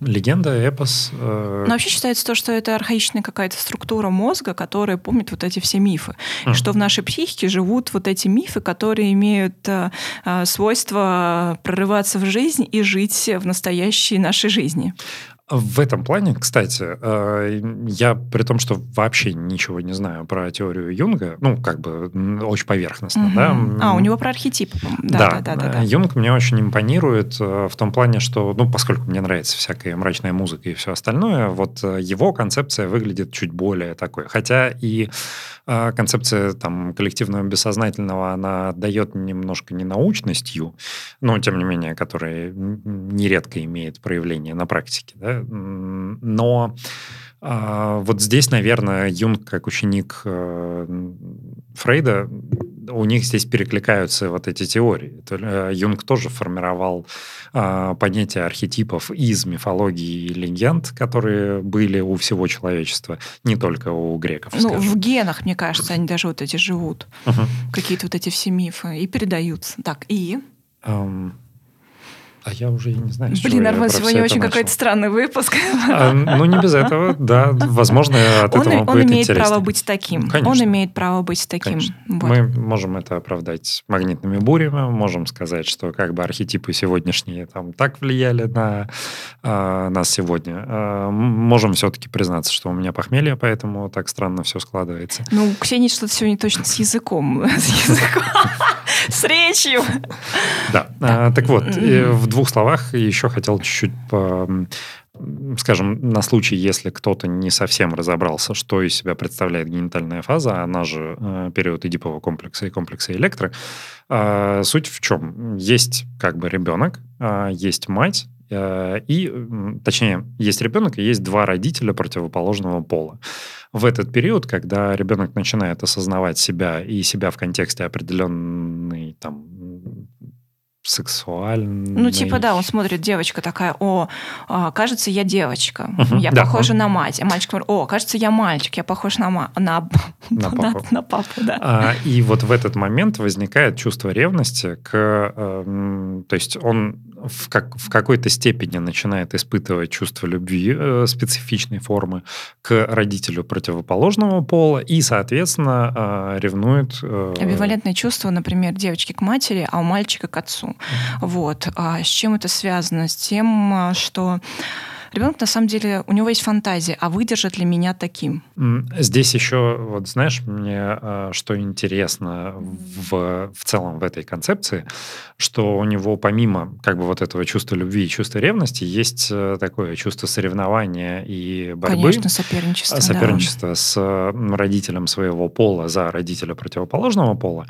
легенда, эпос. Э... Но вообще считается то, что это архаичная какая-то структура мозга, которая помнит вот эти все мифы. Mm. И что в нашей психике живут вот эти мифы, которые имеют э, э свойство прорываться в жизнь и жить в настоящей нашей жизни. В этом плане, кстати, э, я при том, что вообще ничего не знаю про теорию Юнга, ну, как бы очень поверхностно, угу. да. А, у него про архетипы. Да, да, да, да, да. Юнг мне очень импонирует э, в том плане, что, ну, поскольку мне нравится всякая мрачная музыка и все остальное, вот э, его концепция выглядит чуть более такой. Хотя и концепция там коллективного бессознательного, она дает немножко ненаучностью, но, тем не менее, которая нередко имеет проявление на практике, да, но а, вот здесь, наверное, Юнг, как ученик э, Фрейда, у них здесь перекликаются вот эти теории. Э, Юнг тоже формировал а, понятие архетипов из мифологии и легенд, которые были у всего человечества, не только у греков. Ну, скажем. в генах, мне кажется, они даже вот эти живут. Угу. Какие-то вот эти все мифы и передаются. Так, и? Um, А я уже и не знаю, Блин, Армен, сегодня очень какой-то странный выпуск. А, ну, не без этого, да. Возможно, от он, этого он будет имеет интереснее. право быть таким. Конечно. Он имеет право быть таким. Вот. Мы можем это оправдать магнитными бурями, можем сказать, что как бы архетипы сегодняшние там так влияли на э, нас сегодня. Э, можем все-таки признаться, что у меня похмелье, поэтому так странно все складывается. Ну, у Ксении что-то сегодня точно с языком. С языком. С речью. Да. А, так вот, в двух словах еще хотел чуть-чуть скажем, на случай, если кто-то не совсем разобрался, что из себя представляет генитальная фаза, она же э, период эдипового комплекса и комплекса электро, э, суть в чем? Есть как бы ребенок, э, есть мать, э, и, точнее, есть ребенок и есть два родителя противоположного пола. В этот период, когда ребенок начинает осознавать себя и себя в контексте определенной там м, сексуальной... Ну, типа, да, он смотрит, девочка такая, о, а, кажется, я девочка, я да, похожа он- на мать. А мальчик говорит, о, кажется, я мальчик, я похож на, ма- на, На папу. на папу, да. А, и вот в этот момент возникает чувство ревности к... э, то есть он в, как, в какой-то степени начинает испытывать чувство любви э, специфичной формы к родителю противоположного пола и, соответственно, э, ревнует... э, Амбивалентное чувство, например, девочки к матери, а у мальчика к отцу. Вот. А с чем это связано? С тем, а, что ребенок на самом деле, у него есть фантазия, а выдержит ли меня таким? Здесь еще, вот знаешь, мне э, что интересно в, в целом в этой концепции, что у него помимо как бы вот этого чувства любви и чувства ревности есть э, такое чувство соревнования и борьбы. Конечно, соперничество. да. соперничество с м, родителем своего пола за родителя противоположного пола.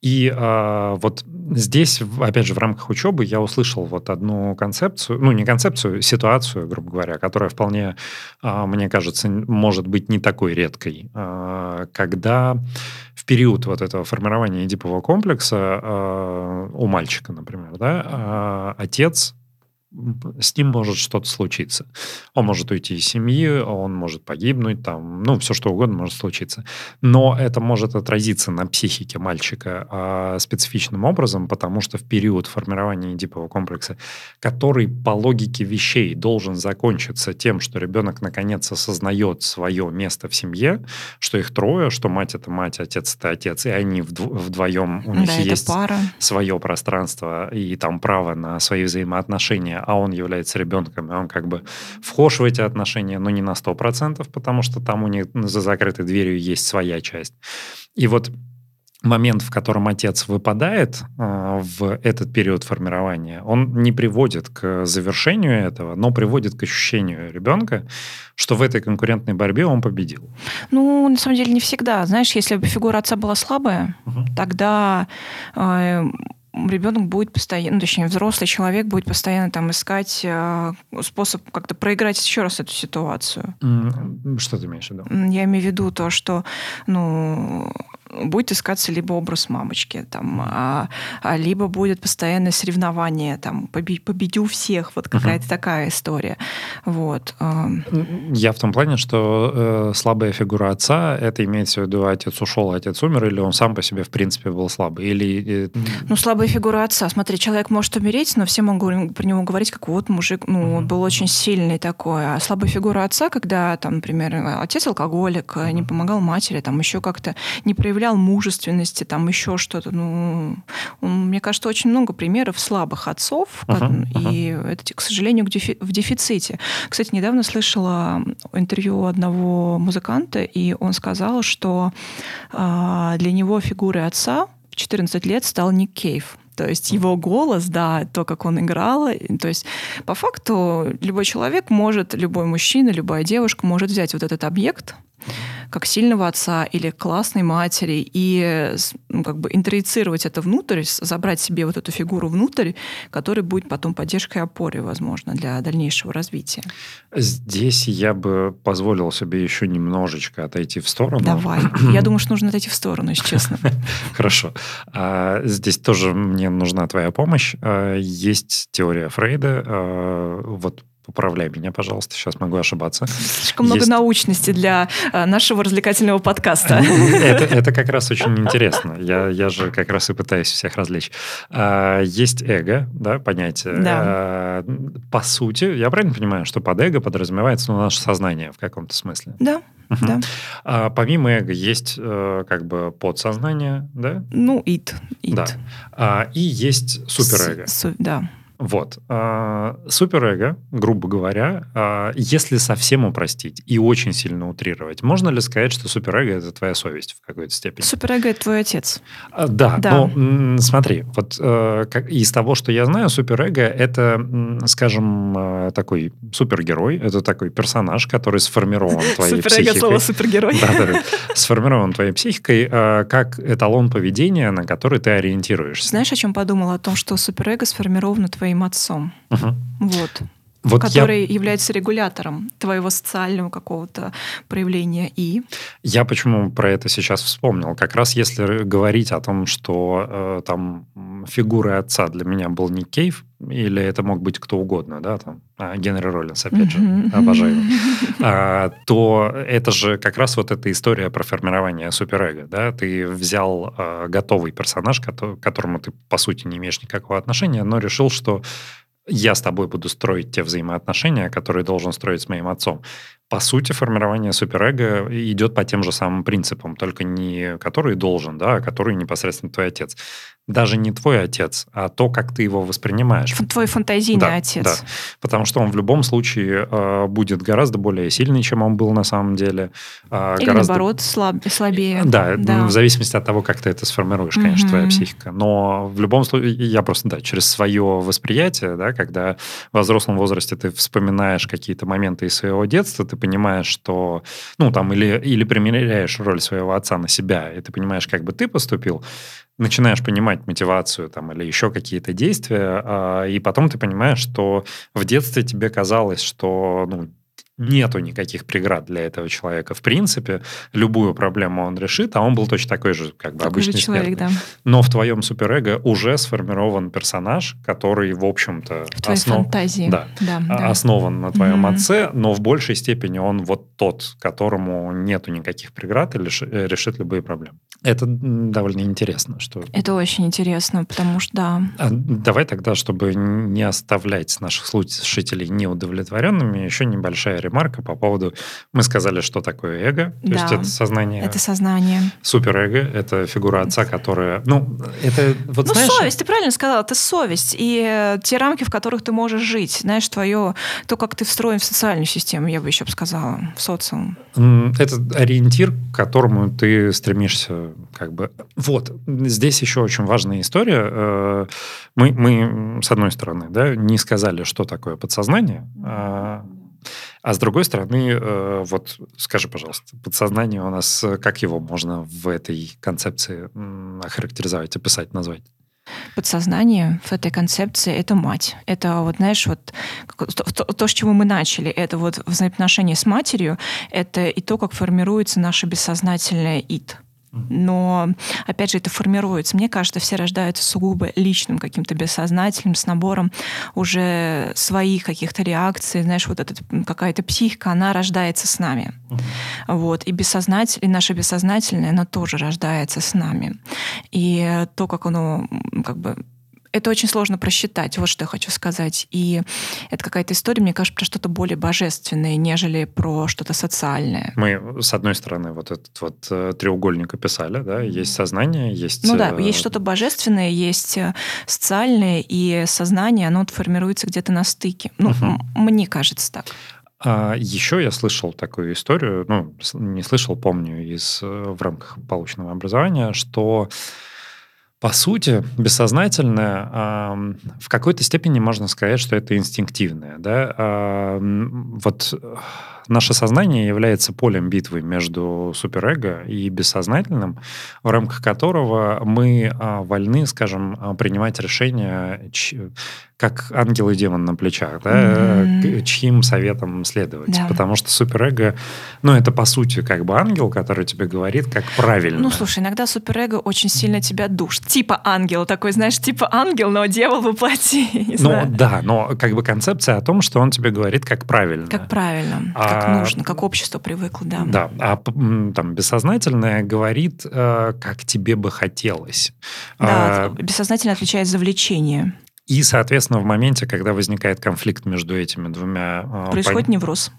И э, вот здесь, опять же, в рамках учебы я услышал вот одну концепцию, ну, не концепцию, ситуацию, грубо говоря, которая вполне, а, мне кажется, может быть не такой редкой. А, Когда в период вот этого формирования эдипового комплекса а, у мальчика, например, да, отец с ним может что-то случиться. Он может уйти из семьи, он может погибнуть, там, ну, все что угодно может случиться. Но это может отразиться на психике мальчика а, специфичным образом, потому что в период формирования эдипового комплекса, который по логике вещей должен закончиться тем, что ребенок наконец осознает свое место в семье, что их трое, что мать это мать, отец это отец, и они вдво- вдвоем, у них Да, есть пара. свое пространство и там право на свои взаимоотношения, а он является ребенком, и он как бы вхож в эти отношения, но не на 100%, потому что там у них за закрытой дверью есть своя часть. И вот момент, в котором отец выпадает э, в этот период формирования, он не приводит к завершению этого, но приводит к ощущению ребенка, что в этой конкурентной борьбе он победил. Ну, на самом деле, не всегда. Знаешь, если бы фигура отца была слабая, тогда э, ребенок будет постоянно, ну, точнее, взрослый человек будет постоянно там искать э, способ как-то проиграть еще раз эту ситуацию. Что ты имеешь в виду? Я имею в виду то, что, ну, будет искаться либо образ мамочки, там, а, а либо будет постоянное соревнование, там, побе- победю всех, вот какая-то такая история. Вот. Я в том плане, что э, слабая фигура отца, это имеется в виду, отец ушел, отец умер, или он сам по себе, в принципе, был слабый? Или... э, Ну, слабая фигура отца. Смотри, человек может умереть, но все могут про него говорить, как вот мужик, ну, он был очень сильный такой. А слабая фигура отца, когда, там, например, отец алкоголик, не помогал матери, там, еще как-то не проявлял мужественности, там, еще что-то. Ну, мне кажется, очень много примеров слабых отцов, ага. и это, к сожалению, в дефиците. Кстати, недавно слышала интервью одного музыканта, и он сказал, что а, для него фигурой отца в 14 лет стал Ник Кейв. То есть его голос, да, то, как он играл. То есть по факту любой человек может, любой мужчина, любая девушка может взять вот этот объект как сильного отца или классной матери и ну, как бы интроицировать это внутрь, забрать себе вот эту фигуру внутрь, которая будет потом поддержкой и опорой, возможно, для дальнейшего развития. Здесь я бы позволил себе еще немножечко отойти в сторону. Давай. Я думаю, что нужно отойти в сторону, если честно. Хорошо. А, здесь тоже мне нужна твоя помощь. А, есть теория Фрейда. а, вот поправляй меня, пожалуйста, сейчас могу ошибаться. Слишком много научности для а, нашего развлекательного подкаста. Это, это как раз очень интересно. Я, я же как раз и пытаюсь всех развлечь. А, есть эго, да, понятие. Да. А, по сути, я правильно понимаю, что под эго подразумевается ну, наше сознание в каком-то смысле? Да. Угу. Да. А, помимо эго есть э, как бы подсознание, да? Ну, id. id. Да. А, и есть суперэго. С, да. Вот. А, суперэго, грубо говоря, а, если совсем упростить и очень сильно утрировать, можно ли сказать, что суперэго – это твоя совесть в какой-то степени? Суперэго – это твой отец. А, да, да, но смотри, вот э, из того, что я знаю, суперэго – это, скажем, э, такой супергерой, это такой персонаж, который сформирован твоей психикой. Суперэго – слово супергерой. Да, да, сформирован твоей психикой как эталон поведения, на который ты ориентируешься. Знаешь, о чем подумала? О том, что суперэго сформировано твоей твоим отцом. Угу. Вот. Вот который я... является регулятором твоего социального какого-то проявления и. Я почему про это сейчас вспомнил? Как раз если говорить о том, что э, там фигурой отца для меня был Ник Кейв, или это мог быть кто угодно, да, там, а, Генри Роллинс, опять же, обожаю, а, то это же как раз вот эта история про формирование суперэго, да, ты взял а, готовый персонаж, к которому ты, по сути, не имеешь никакого отношения, но решил, что я с тобой буду строить те взаимоотношения, которые должен строить с моим отцом. По сути, формирование суперэго идет по тем же самым принципам, только не который должен, да, а который непосредственно твой отец даже не твой отец, а то, как ты его воспринимаешь. Твой фантазийный да, отец. Да, потому что он в любом случае э, будет гораздо более сильный, чем он был на самом деле. Э, Или гораздо... наоборот, слаб... слабее. Да, да, в зависимости от того, как ты это сформируешь, конечно, угу. твоя психика. Но в любом случае, я просто, да, через свое восприятие, да, когда в взрослом возрасте ты вспоминаешь какие-то моменты из своего детства, ты понимаешь, что, ну, там, или, или примеряешь роль своего отца на себя, и ты понимаешь, как бы ты поступил, начинаешь понимать мотивацию там, или еще какие-то действия, а, и потом ты понимаешь, что в детстве тебе казалось, что ну, нету никаких преград для этого человека. В принципе, любую проблему он решит, а он был точно такой же, как бы, такой обычный человек, да. Но в твоем суперэго уже сформирован персонаж, который, в общем-то... В твоей основ... фантазии. Да, да, да. Основан на твоем mm-hmm. отце, но в большей степени он вот тот, которому нету никаких преград и э, решит любые проблемы. Это довольно интересно. Что... Это очень интересно, потому что, да. А давай тогда, чтобы не оставлять наших слушателей неудовлетворенными, еще небольшая ремарка по поводу... Мы сказали, что такое эго, то да, есть это сознание. Это сознание. Суперэго — это фигура отца, которая... Ну, это... Вот, ну, знаешь... совесть, ты правильно сказала, это совесть. И э, те рамки, в которых ты можешь жить. Знаешь, твое... То, как ты встроен в социальную систему, я бы еще сказала, в социум. Это ориентир, к которому ты стремишься как бы... Вот, здесь еще очень важная история. Э, мы, мы с одной стороны, да, не сказали, что такое подсознание, а а с другой стороны, э, вот скажи, пожалуйста, подсознание у нас, э, как его можно в этой концепции охарактеризовать, описать, назвать? Подсознание в этой концепции — это мать. Это вот, знаешь, вот то, то, с чего мы начали, это вот взаимоотношения с матерью, это и то, как формируется наше бессознательное «ид». Но, опять же, это формируется. Мне кажется, все рождаются сугубо личным каким-то бессознательным, с набором уже своих каких-то реакций. Знаешь, вот эта какая-то психика, она рождается с нами. Uh-huh. Вот. И бессознательное, и наше бессознательное, оно тоже рождается с нами. И то, как оно как бы это очень сложно просчитать, вот что я хочу сказать. И это какая-то история, мне кажется, про что-то более божественное, нежели про что-то социальное. Мы, с одной стороны, вот этот вот э, треугольник описали, да, есть сознание, есть... Ну да, э, есть что-то божественное, есть э, социальное, и сознание, оно формируется где-то на стыке. Ну, угу. мне кажется так. А еще я слышал такую историю, ну, не слышал, помню, из, в рамках полученного образования, что по сути, бессознательное в какой-то степени можно сказать, что это инстинктивное. Да? Вот наше сознание является полем битвы между суперэго и бессознательным, в рамках которого мы а, вольны, скажем, а, принимать решения, как ангел и демон на плечах, да, mm-hmm. чьим советом следовать. Да. Потому что суперэго, ну, это по сути как бы ангел, который тебе говорит, как правильно. Ну, слушай, иногда суперэго очень сильно тебя душит. Типа ангел, такой, знаешь, типа ангел, но дьявол воплоти. Ну, знаю. да, но как бы концепция о том, что он тебе говорит, как правильно. Как правильно, а, как нужно, как общество привыкло, да. Да, а там бессознательное говорит, э, как тебе бы хотелось. Да, а, бессознательно отвечает за влечение. И, соответственно, в моменте, когда возникает конфликт между этими двумя... А, Происходит пон... невроз.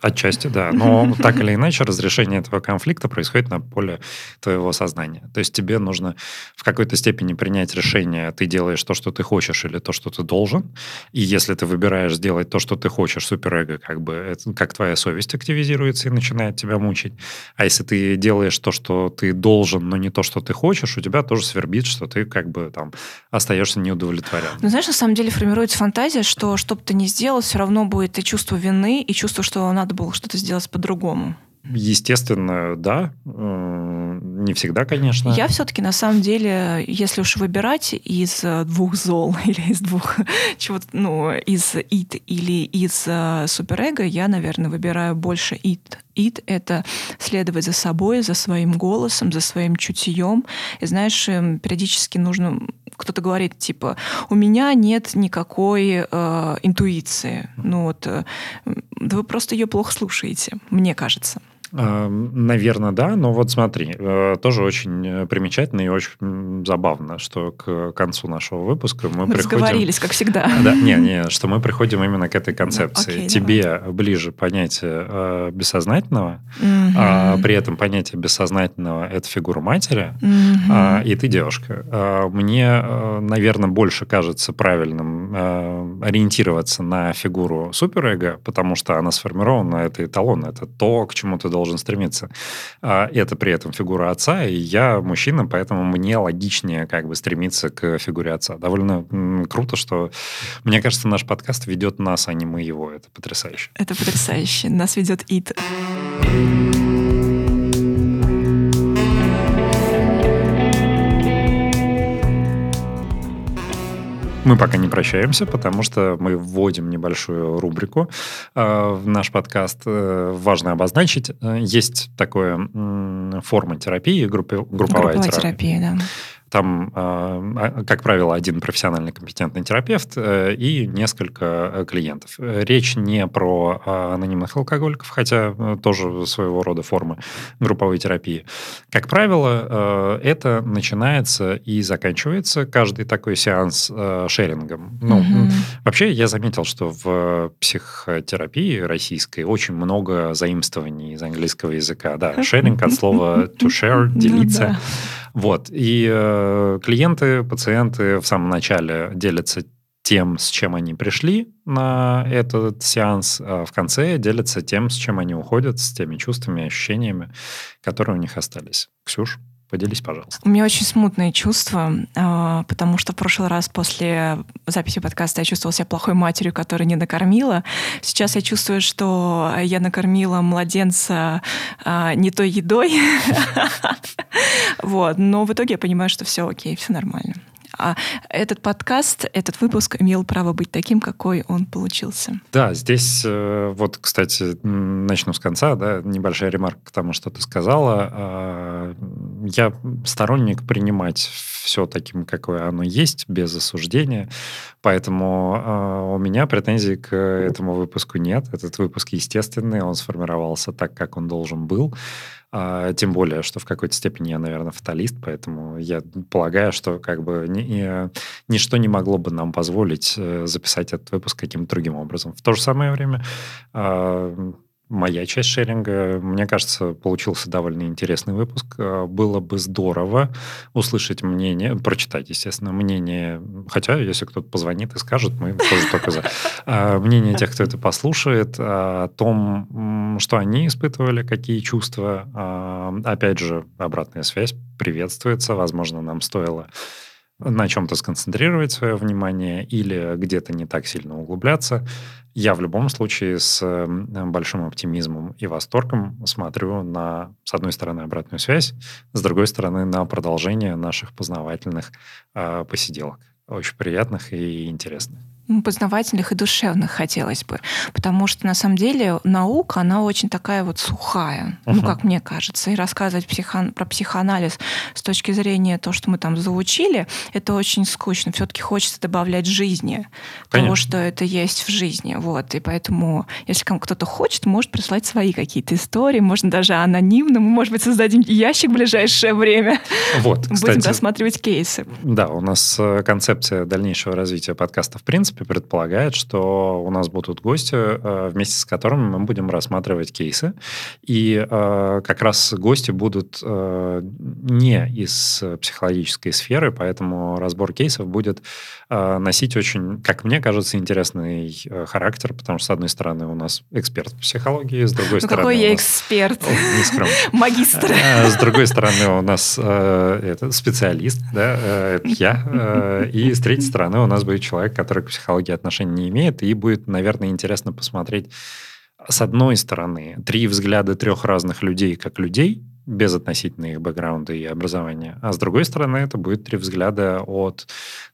Отчасти, да. Но так или иначе разрешение этого конфликта происходит на поле твоего сознания. То есть тебе нужно в какой-то степени принять решение, ты делаешь то, что ты хочешь, или то, что ты должен. И если ты выбираешь сделать то, что ты хочешь, суперэго, как бы, это, как твоя совесть активизируется и начинает тебя мучить. А если ты делаешь то, что ты должен, но не то, что ты хочешь, у тебя тоже свербит, что ты как бы там остаешься неудовлетворен. Ну, знаешь, на самом деле формируется фантазия, что что бы ты ни сделал, все равно будет и чувство вины, и чувство, что надо надо было что-то сделать по-другому. Естественно, да. Э, не всегда, конечно. Я все-таки, на самом деле, если уж выбирать из э, двух зол или из двух чего-то, ну, из ит или из э, суперэго, я, наверное, выбираю больше ит. Ит — это следовать за собой, за своим голосом, за своим чутьем. И знаешь, эм, периодически нужно кто-то говорит, типа, у меня нет никакой э, интуиции. Ну вот, э, да вы просто ее плохо слушаете, мне кажется. Наверное, да, но вот смотри, э, тоже очень примечательно и очень забавно, что к концу нашего выпуска мы, мы приходим... Разговорились, как всегда. Да, не, не, что мы приходим именно к этой концепции. Ну, окей, Тебе давай. ближе понятие э, бессознательного, угу. а при этом понятие бессознательного – это фигура матери, угу. а, и ты девушка. А, мне, э, наверное, больше кажется правильным а, ориентироваться на фигуру суперэго, потому что она сформирована, это эталон, это то, к чему ты должен стремиться. А, это при этом фигура отца, и я мужчина, поэтому мне логичнее как бы стремиться к фигуре отца. Довольно круто, что, мне кажется, наш подкаст ведет нас, а не мы его. Это потрясающе. Это потрясающе. Нас ведет Ит. Мы пока не прощаемся, потому что мы вводим небольшую рубрику э, в наш подкаст. Э, важно обозначить. Э, есть такое форма терапии, группи, групповая, групповая терапия. терапия да. Там, а, а, как правило, один профессиональный компетентный терапевт э, и несколько э, клиентов. Речь не про анонимных алкоголиков, хотя э, тоже своего рода формы групповой терапии. Как правило, это начинается и заканчивается каждый такой сеанс шерингом. Ну, mm вообще я заметил, что в психотерапии российской очень много заимствований из английского языка. Да, шеринг от слова to share, ну делиться. Вот. И э, клиенты, пациенты в самом начале делятся тем, с чем они пришли на этот сеанс, а в конце делятся тем, с чем они уходят, с теми чувствами, ощущениями, которые у них остались. Ксюш? Поделись, пожалуйста. У меня очень смутные чувства, а, потому что в прошлый раз после записи подкаста я чувствовала себя плохой матерью, которая не накормила. Сейчас я чувствую, что я накормила младенца а, не той едой. Вот. Но в итоге я понимаю, что все окей, все нормально. А этот подкаст, этот выпуск имел право быть таким, какой он получился. Да, здесь э, вот, кстати, начну с конца, да, небольшая ремарка к тому, что ты сказала. А, я сторонник принимать все таким, какое оно есть, без осуждения, поэтому а, у меня претензий к этому выпуску нет. Этот выпуск естественный, он сформировался так, как он должен был. А, тем более, что в какой-то степени я, наверное, фаталист, поэтому я полагаю, что как бы ни, ни, ничто не могло бы нам позволить э, записать этот выпуск каким-то другим образом. В то же самое время э, моя часть шеринга. Мне кажется, получился довольно интересный выпуск. А, было бы здорово услышать мнение, прочитать, естественно, мнение, хотя если кто-то позвонит и скажет, мы тоже только за. А, мнение тех, кто это послушает, о том, что они испытывали, какие чувства. А, опять же, обратная связь приветствуется. Возможно, нам стоило на чем-то сконцентрировать свое внимание или где-то не так сильно углубляться. Я в любом случае с большим оптимизмом и восторгом смотрю на, с одной стороны, обратную связь, с другой стороны, на продолжение наших познавательных э, посиделок. Очень приятных и интересных познавательных и душевных хотелось бы. Потому что, на самом деле, наука, она очень такая вот сухая, uh-huh. ну, как мне кажется. И рассказывать психо- про психоанализ с точки зрения того, что мы там заучили, это очень скучно. все таки хочется добавлять жизни, Конечно. того, что это есть в жизни. Вот. И поэтому, если кто-то хочет, может прислать свои какие-то истории, можно даже анонимно. Мы, может быть, создадим ящик в ближайшее время. Вот, кстати, Будем рассматривать кейсы. Да, у нас э, концепция дальнейшего развития подкаста в принципе принципе, предполагает, что у нас будут гости, э, вместе с которыми мы будем рассматривать кейсы. И э, как раз гости будут э, не из психологической сферы, поэтому разбор кейсов будет носить очень, как мне кажется, интересный характер, потому что, с одной стороны, у нас эксперт в психологии, с другой ну, стороны... Какой я эксперт? Магистр. С другой стороны, у нас это специалист, да, это я. И с третьей стороны, у нас будет человек, который к психологии психологии отношения не имеет, и будет, наверное, интересно посмотреть с одной стороны три взгляда трех разных людей как людей, без относительно их бэкграунда и образования. А с другой стороны, это будет три взгляда от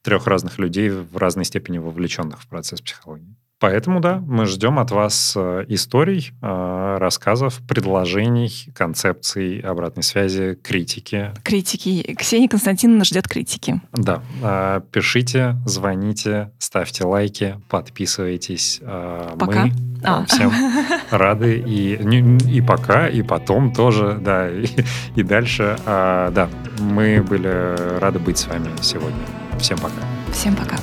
трех разных людей в разной степени вовлеченных в процесс психологии. Поэтому, да, мы ждем от вас э, историй, э, рассказов, предложений, концепций, обратной связи, критики. Критики. Ксения Константиновна ждет критики. Да. Э, пишите, звоните, ставьте лайки, подписывайтесь. Пока. Мы а. всем рады. И, и пока, и потом тоже, да, и, и дальше. Да, мы были рады быть с вами сегодня. Всем пока. Всем пока.